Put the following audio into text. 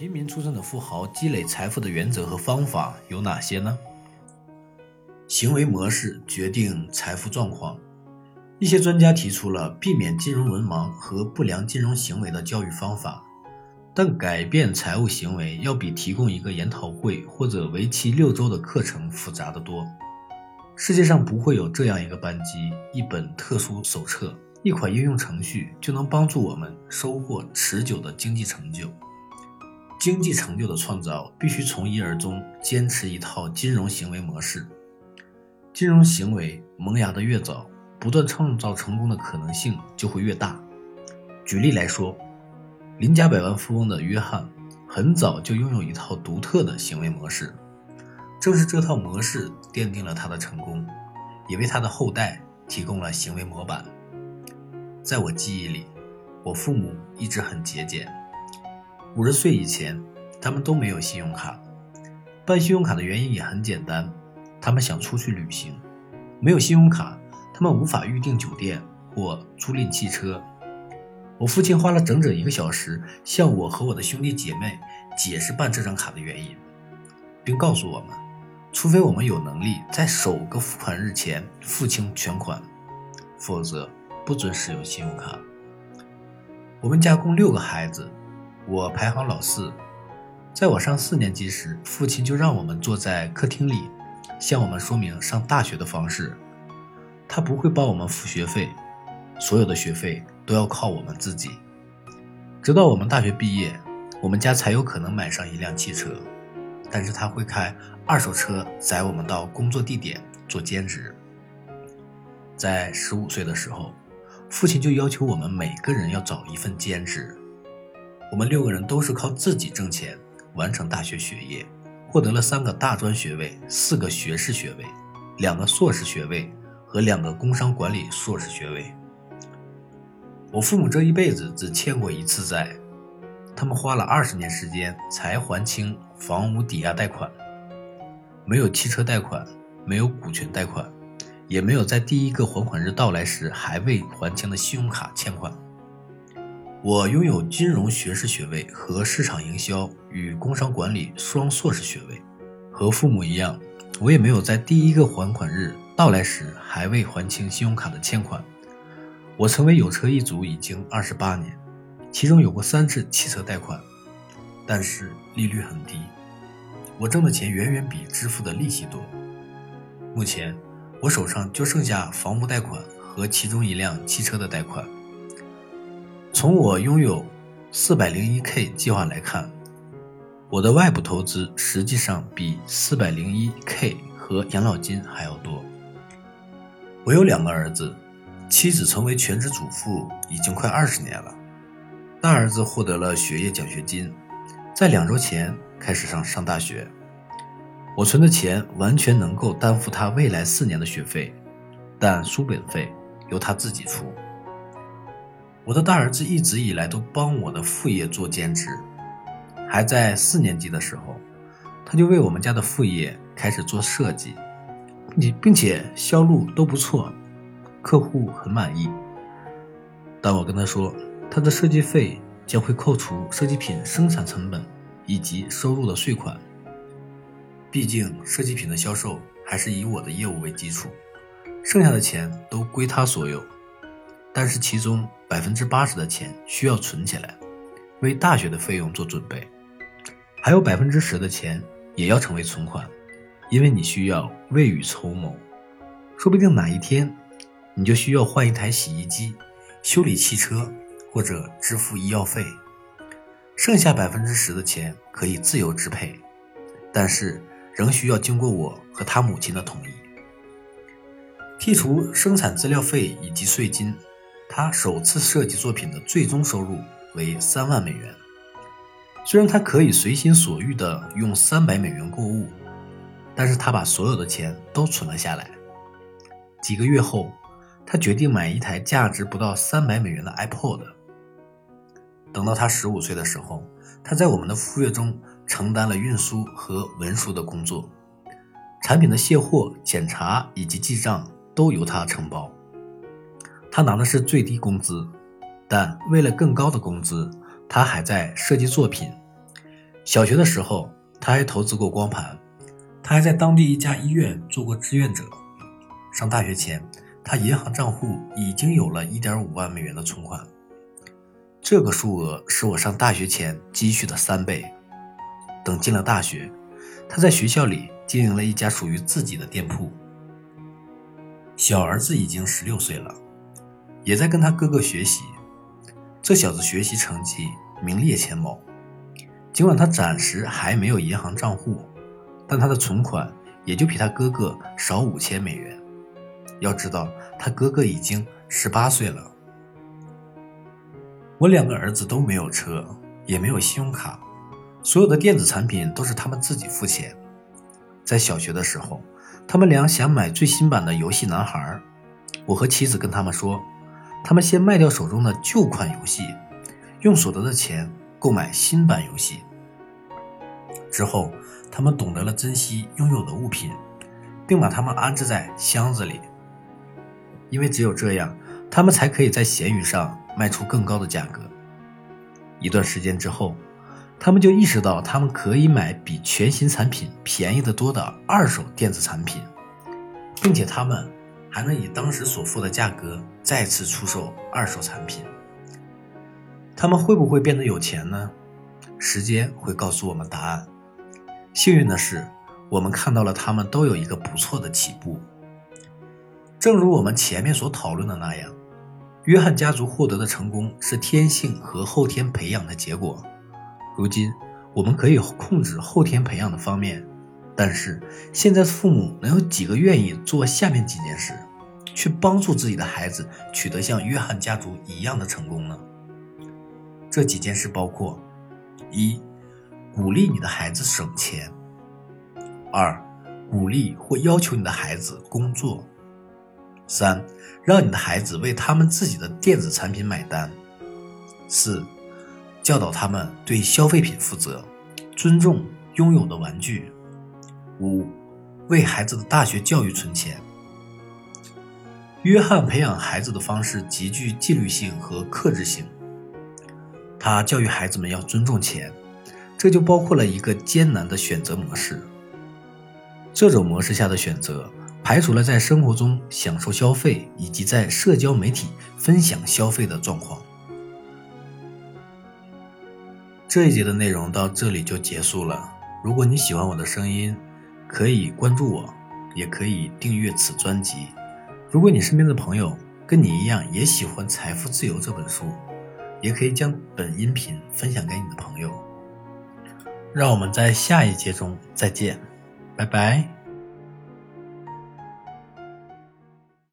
平民出身的富豪积累财富的原则和方法有哪些呢？行为模式决定财富状况。一些专家提出了避免金融文盲和不良金融行为的教育方法，但改变财务行为要比提供一个研讨会或者为期六周的课程复杂得多。世界上不会有这样一个班级、一本特殊手册、一款应用程序就能帮助我们收获持久的经济成就。经济成就的创造必须从一而终，坚持一套金融行为模式。金融行为萌芽的越早，不断创造成功的可能性就会越大。举例来说，邻家百万富翁的约翰很早就拥有一套独特的行为模式，正是这套模式奠定了他的成功，也为他的后代提供了行为模板。在我记忆里，我父母一直很节俭。五十岁以前，他们都没有信用卡。办信用卡的原因也很简单，他们想出去旅行。没有信用卡，他们无法预订酒店或租赁汽车。我父亲花了整整一个小时，向我和我的兄弟姐妹解释办这张卡的原因，并告诉我们，除非我们有能力在首个付款日前付清全款，否则不准使用信用卡。我们家共六个孩子。我排行老四，在我上四年级时，父亲就让我们坐在客厅里，向我们说明上大学的方式。他不会帮我们付学费，所有的学费都要靠我们自己。直到我们大学毕业，我们家才有可能买上一辆汽车。但是他会开二手车载我们到工作地点做兼职。在十五岁的时候，父亲就要求我们每个人要找一份兼职。我们六个人都是靠自己挣钱完成大学学业，获得了三个大专学位、四个学士学位、两个硕士学位和两个工商管理硕士学位。我父母这一辈子只欠过一次债，他们花了二十年时间才还清房屋抵押贷款，没有汽车贷款，没有股权贷款，也没有在第一个还款日到来时还未还清的信用卡欠款。我拥有金融学士学位和市场营销与工商管理双硕士学位，和父母一样，我也没有在第一个还款日到来时还未还清信用卡的欠款。我成为有车一族已经二十八年，其中有过三次汽车贷款，但是利率很低，我挣的钱远远比支付的利息多。目前我手上就剩下房屋贷款和其中一辆汽车的贷款。从我拥有四百零一 K 计划来看，我的外部投资实际上比四百零一 K 和养老金还要多。我有两个儿子，妻子成为全职主妇已经快二十年了。大儿子获得了学业奖学金，在两周前开始上上大学。我存的钱完全能够担负他未来四年的学费，但书本费由他自己出。我的大儿子一直以来都帮我的副业做兼职，还在四年级的时候，他就为我们家的副业开始做设计，并且并且销路都不错，客户很满意。但我跟他说他的设计费将会扣除设计品生产成本以及收入的税款，毕竟设计品的销售还是以我的业务为基础，剩下的钱都归他所有。但是其中百分之八十的钱需要存起来，为大学的费用做准备，还有百分之十的钱也要成为存款，因为你需要未雨绸缪，说不定哪一天你就需要换一台洗衣机、修理汽车或者支付医药费。剩下百分之十的钱可以自由支配，但是仍需要经过我和他母亲的同意。剔除生产资料费以及税金。他首次设计作品的最终收入为三万美元。虽然他可以随心所欲地用三百美元购物，但是他把所有的钱都存了下来。几个月后，他决定买一台价值不到三百美元的 iPod。等到他十五岁的时候，他在我们的副业中承担了运输和文书的工作，产品的卸货、检查以及记账都由他承包。他拿的是最低工资，但为了更高的工资，他还在设计作品。小学的时候，他还投资过光盘，他还在当地一家医院做过志愿者。上大学前，他银行账户已经有了一点五万美元的存款，这个数额是我上大学前积蓄的三倍。等进了大学，他在学校里经营了一家属于自己的店铺。小儿子已经十六岁了，也在跟他哥哥学习。这小子学习成绩名列前茅，尽管他暂时还没有银行账户，但他的存款也就比他哥哥少五千美元。要知道，他哥哥已经十八岁了。我两个儿子都没有车，也没有信用卡，所有的电子产品都是他们自己付钱。在小学的时候，他们俩想买最新版的游戏男孩，我和妻子跟他们说，他们先卖掉手中的旧款游戏，用所得的钱购买新版游戏。之后，他们懂得了珍惜拥有的物品，并把它们安置在箱子里。因为只有这样，他们才可以在闲鱼上卖出更高的价格。一段时间之后，他们就意识到，他们可以买比全新产品便宜得多的二手电子产品，并且他们还能以当时所付的价格再次出售二手产品。他们会不会变得有钱呢？时间会告诉我们答案。幸运的是，我们看到了他们都有一个不错的起步。正如我们前面所讨论的那样，约翰家族获得的成功是天性和后天培养的结果。如今，我们可以控制后天培养的方面，但是现在父母能有几个愿意做下面几件事，去帮助自己的孩子取得像约翰家族一样的成功呢？这几件事包括：一、鼓励你的孩子省钱；二、鼓励或要求你的孩子工作。三，让你的孩子为他们自己的电子产品买单。四，教导他们对消费品负责，尊重拥有的玩具。五，为孩子的大学教育存钱。约翰培养孩子的方式极具纪律性和克制性。他教育孩子们要尊重钱，这就包括了一个艰难的选择模式。这种模式下的选择。排除了在生活中享受消费以及在社交媒体分享消费的状况。这一节的内容到这里就结束了。如果你喜欢我的声音，可以关注我，也可以订阅此专辑。如果你身边的朋友跟你一样也喜欢《财富自由》这本书，也可以将本音频分享给你的朋友。让我们在下一节中再见，拜拜。